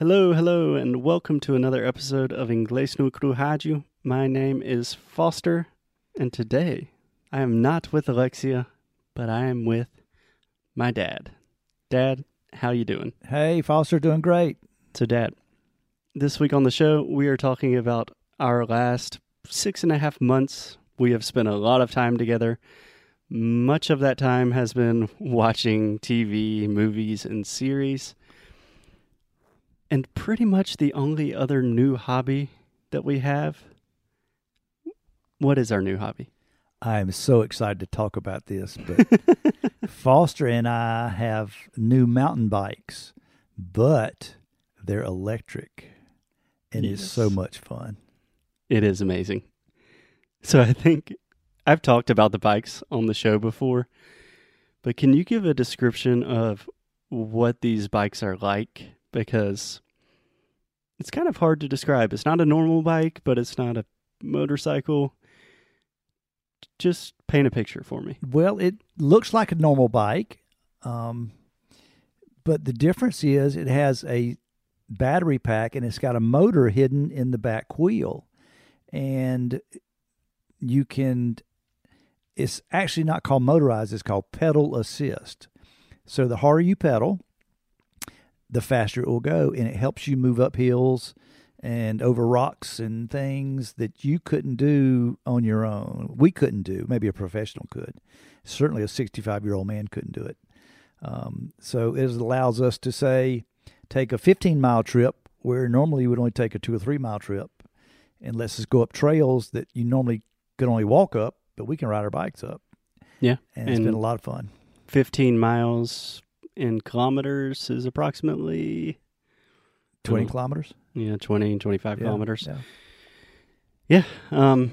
Hello, hello, and welcome to another episode of Inglês no Rádio. My name is Foster, and today I am not with Alexia, but I am with my dad. Dad, how you doing? Hey, Foster, doing great. So, Dad, this week on the show, we are talking about our last six and a half months. We have spent a lot of time together. Much of that time has been watching TV, movies, and series. And pretty much the only other new hobby that we have. What is our new hobby? I am so excited to talk about this, but Foster and I have new mountain bikes, but they're electric and it's so much fun. It is amazing. So I think I've talked about the bikes on the show before, but can you give a description of what these bikes are like? Because it's kind of hard to describe. It's not a normal bike, but it's not a motorcycle. Just paint a picture for me. Well, it looks like a normal bike, um, but the difference is it has a battery pack and it's got a motor hidden in the back wheel. And you can, it's actually not called motorized, it's called pedal assist. So the harder you pedal, the faster it will go, and it helps you move up hills and over rocks and things that you couldn't do on your own. We couldn't do. Maybe a professional could. Certainly, a 65 year old man couldn't do it. Um, so it allows us to say, take a 15 mile trip where normally you would only take a two or three mile trip, and let's just go up trails that you normally could only walk up, but we can ride our bikes up. Yeah, and it's been a lot of fun. 15 miles in kilometers is approximately 20 Mm. kilometers. yeah 20 25 Yeah, kilometers yeah. yeah um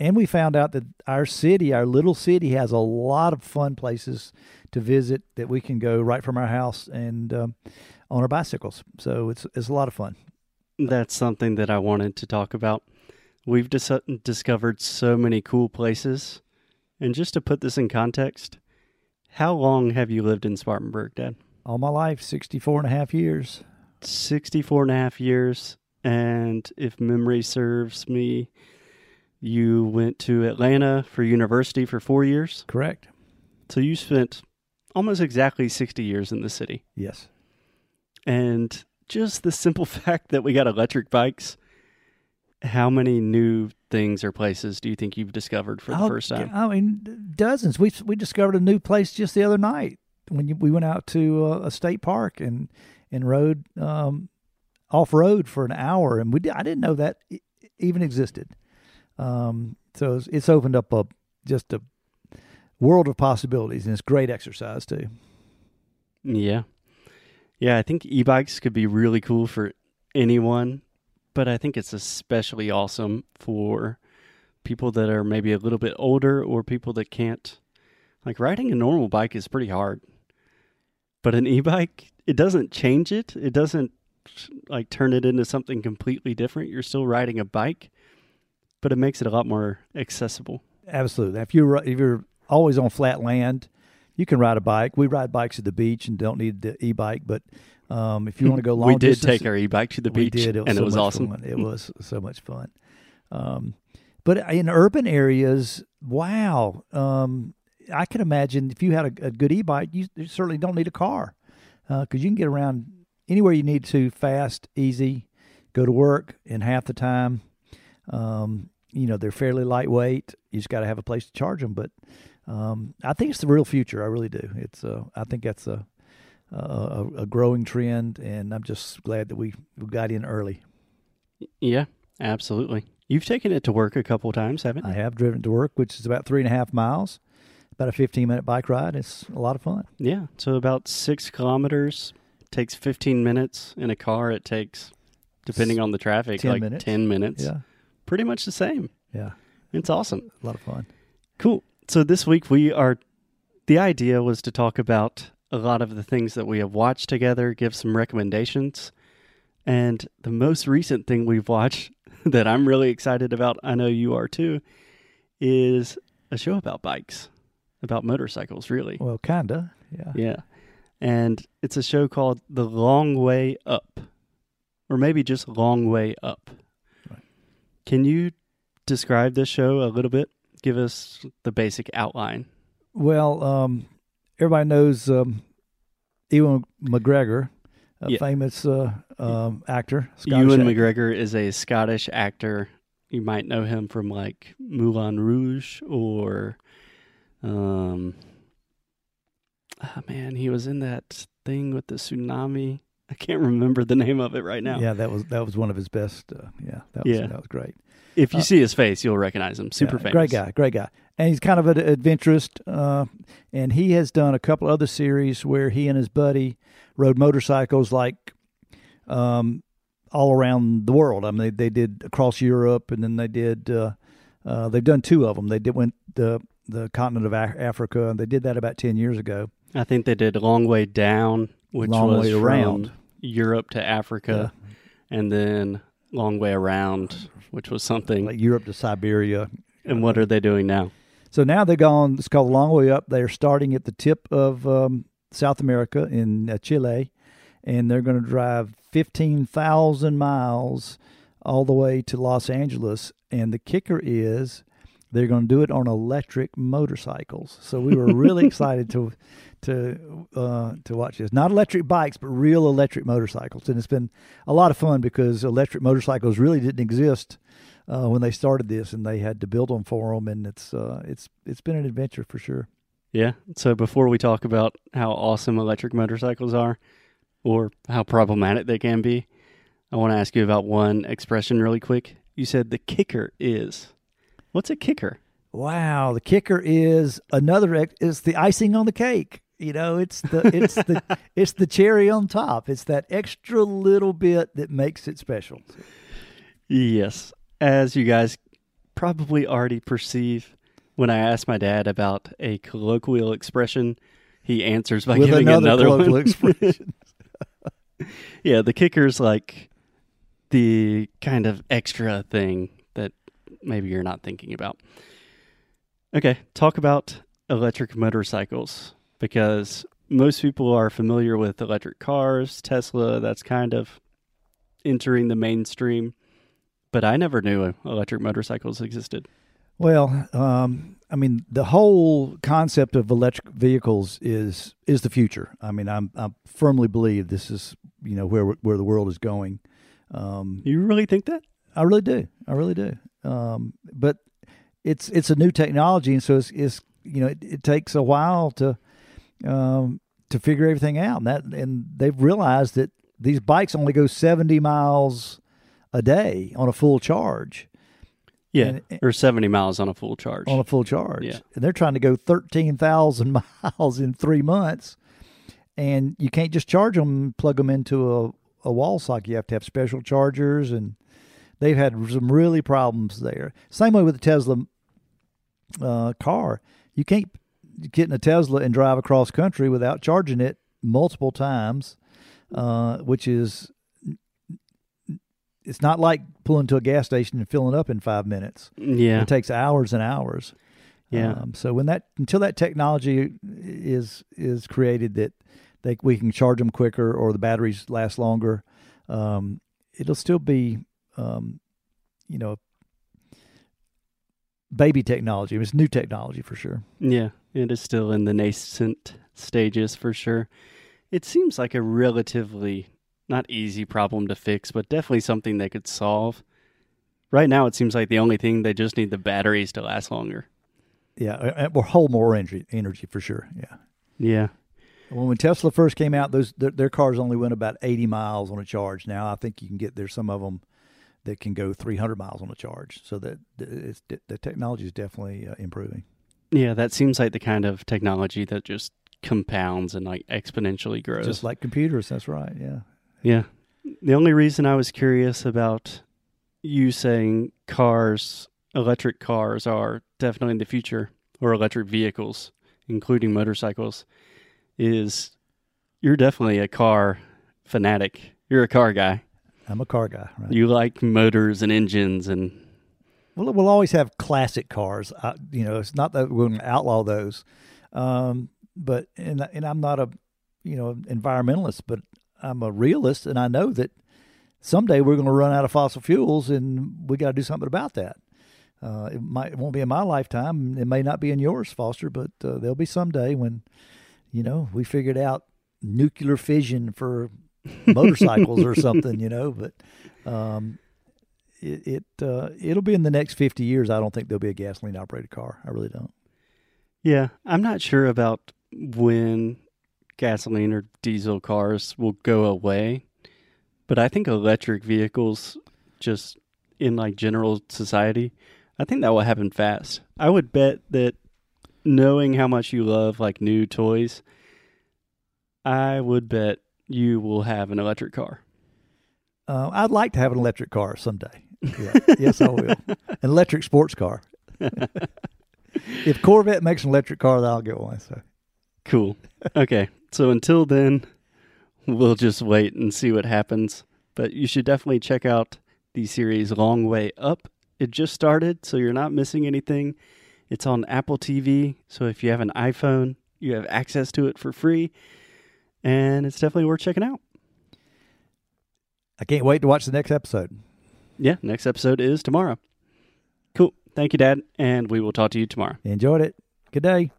And we found out that our city, our little city, has a lot of fun places to visit that we can go right from our house and um, on our bicycles. So it's it's a lot of fun. That's something that I wanted to talk about. We've dis- discovered so many cool places. And just to put this in context, how long have you lived in Spartanburg, Dad? All my life, 64 and a half years. 64 and a half years. And if memory serves me, you went to Atlanta for university for four years. Correct. So you spent almost exactly 60 years in the city. Yes. And just the simple fact that we got electric bikes, how many new things or places do you think you've discovered for the Oh, first time? I mean, dozens. We we discovered a new place just the other night when you, we went out to uh, a state park and and rode um, off road for an hour, and we I didn't know that even existed. Um, so it's, it's opened up a just a world of possibilities, and it's great exercise too. Yeah. Yeah, I think e bikes could be really cool for anyone, but I think it's especially awesome for people that are maybe a little bit older or people that can't. Like riding a normal bike is pretty hard, but an e bike, it doesn't change it. It doesn't like turn it into something completely different. You're still riding a bike, but it makes it a lot more accessible. Absolutely. If you're if you're always on flat land, you can ride a bike. We ride bikes at the beach and don't need the e-bike, but um, if you want to go long we did distance, take our e bike to the beach, did. It was and so it was awesome. Fun. It was so much fun. Um, but in urban areas, wow, um, I can imagine if you had a, a good e-bike, you, you certainly don't need a car because you can get around anywhere you need to fast, easy, go to work in half the time. Um, you know, they're fairly lightweight. You just got to have a place to charge them. But um, I think it's the real future. I really do. It's uh, I think that's a, a a growing trend, and I'm just glad that we we got in early. Yeah, absolutely. You've taken it to work a couple times, haven't you? I have driven to work, which is about three and a half miles, about a 15 minute bike ride. It's a lot of fun. Yeah, so about six kilometers takes 15 minutes. In a car, it takes, depending on the traffic, 10 like minutes. 10 minutes. Yeah, Pretty much the same. yeah, It's awesome. a lot of fun. Cool. So this week we are, the idea was to talk about a lot of the things that we have watched together, give some recommendations. And the most recent thing we've watched that I'm really excited about, I know you are too, is a show about bikes, about motorcycles, really. Well, kinda. Yeah. Yeah. And it's a show called The Long Way Up. or maybe just Long Way Up. Right. Can you describe this show a little bit? Give us the basic outline. Well, um, everybody knows um, Ewan McGregor, a Yeah. famous uh, um, actor. Scottish Ewan actor. McGregor is a Scottish actor. You might know him from like Moulin Rouge or, um, ah man, he was in that thing with the tsunami. I can't remember the name of it right now. Yeah, that was that was one of his best. Uh, yeah, that was Yeah. that was great. If you Uh, see his face, you'll recognize him. Super Yeah, famous. Great guy, great guy. And he's kind of an adventurist. Uh, and he has done a couple other series where he and his buddy rode motorcycles like um, all around the world. I mean, they, they did across Europe, and then they did. Uh, uh, they've done two of them. They did went the the continent of Af- Africa, and they did that about ten years ago. I think they did Long Way Down, which Long was Way Around. Europe to Africa, and then Long Way Around, which was something. like Europe to Siberia. and what are they doing now? So now they've gone. It's called a long way up. They're starting at the tip of um, South America in uh, Chile, and they're going to drive fifteen thousand miles all the way to Los Angeles. And the kicker is they're going to do it on electric motorcycles. So we were really excited to to uh, to watch this. Not electric bikes, but real electric motorcycles. And it's been a lot of fun because electric motorcycles really didn't exist uh, when they started this, and they had to build them for them. And it's uh, it's it's been an adventure for sure. Yeah. So before we talk about how awesome electric motorcycles are or how problematic they can be, I want to ask you about one expression really quick. You said the kicker is. What's a kicker? Wow, the kicker is another. It's the icing on the cake. You know, it's the it's the it's the cherry on top. It's that extra little bit that makes it special. Yes. As you guys probably already perceive, when I ask my dad about a colloquial expression, he answers by With giving another, another, colloquial one. expression. yeah, the kicker's like the kind of extra thing that maybe you're not thinking about. Okay, talk about electric motorcycles because most people are familiar with electric cars, Tesla, that's kind of entering the mainstream. But I never knew electric motorcycles existed. Well, um, I mean, the whole concept of electric vehicles is is the future. I mean, I'm I firmly believe this is you know where where the world is going. Um, You really think that? I really do. I really do. Um, but it's it's a new technology, and so it's, it's you know it, it takes a while to um, to figure everything out, and that and they've realized that these bikes only go seventy miles a day on a full charge. Yeah, And- or 70 miles on a full charge. on a full charge. Yeah. And they're trying to go 13,000 miles in three months. And you can't just charge them, plug them into a, a wall socket. You have to have special chargers. And they've had some really problems there. Same way with the Tesla uh, car. You can't get in a Tesla and drive across country without charging it multiple times, uh, which is. It's not like pulling to a gas station and filling up in five minutes. yeah. It takes hours and hours. Yeah. Um, so when that until that technology is is created that they we can charge them quicker or the batteries last longer, um, it'll still be um, you know baby technology. It's new technology for sure. Yeah, And it is still in the nascent stages for sure. It seems like a relatively not easy problem to fix, but definitely something they could solve. Right now, it seems like the only thing they just need the batteries to last longer. Yeah, or hold more energy energy for sure. Yeah. Yeah, Well, when Tesla first came out, those their, their cars only went about 80 miles on a charge. Now I think you can get there's some of them that can go 300 miles on a charge. So that it's, the technology is definitely uh, improving. yeah, that seems like the kind of technology that just compounds and like exponentially grows. Just like computers, that's right. Yeah. Yeah. The only reason I was curious about you saying cars, electric cars are definitely in the future, or electric vehicles, including motorcycles, is you're definitely a car fanatic. You're a car guy. I'm a car guy, right? You like motors and engines and Well, we'll always have classic cars. I, you know, it's not that we're going to outlaw those, um, but and and I'm not a you know environmentalist, but I'm a realist, and I know that someday we're going to run out of fossil fuels, and we got to do something about that. Uh, it might it won't be in my lifetime. It may not be in yours, Foster, but uh, there'll be someday when, you know, we figured out nuclear fission for motorcycles or something, you know. But um, it, it uh, it'll be in the next fifty years. I don't think there'll be a gasoline operated car. I really don't. Yeah, I'm not sure about when gasoline or diesel cars will go away, but I think electric vehicles, just in like general society, I think that will happen fast. I would bet that knowing how much you love like new toys, I would bet you will have an electric car. Uh, I'd like to have an electric car someday. Yeah. yes, I will. An electric sports car. if Corvette makes an electric car, then I'll get one. So Cool. Okay. So until then, we'll just wait and see what happens. But you should definitely check out the series Long Way Up. It just started, so you're not missing anything. It's on Apple TV, so if you have an iPhone, you have access to it for free. And it's definitely worth checking out. I can't wait to watch the next episode. Yeah, next episode is tomorrow. Cool. Thank you, Dad, and we will talk to you tomorrow. Enjoyed it. Good day.